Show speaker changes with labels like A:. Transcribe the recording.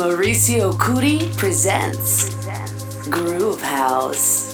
A: Mauricio Cudi presents Groove House.